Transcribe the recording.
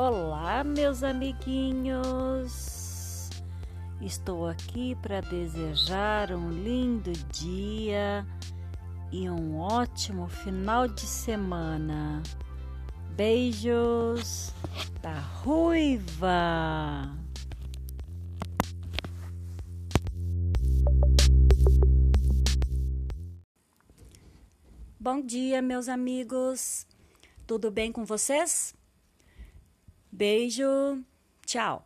Olá, meus amiguinhos! Estou aqui para desejar um lindo dia e um ótimo final de semana. Beijos da Ruiva! Bom dia, meus amigos! Tudo bem com vocês? Beijo, tchau!